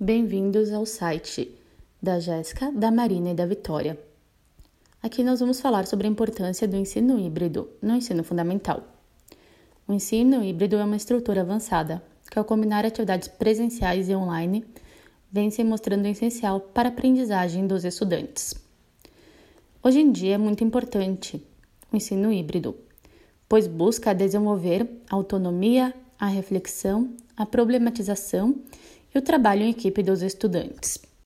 Bem-vindos ao site da Jéssica, da Marina e da Vitória. Aqui nós vamos falar sobre a importância do ensino híbrido no ensino fundamental. O ensino híbrido é uma estrutura avançada que, ao combinar atividades presenciais e online, vem se mostrando essencial para a aprendizagem dos estudantes. Hoje em dia é muito importante o ensino híbrido, pois busca desenvolver a autonomia, a reflexão, a problematização e o trabalho em equipe dos estudantes.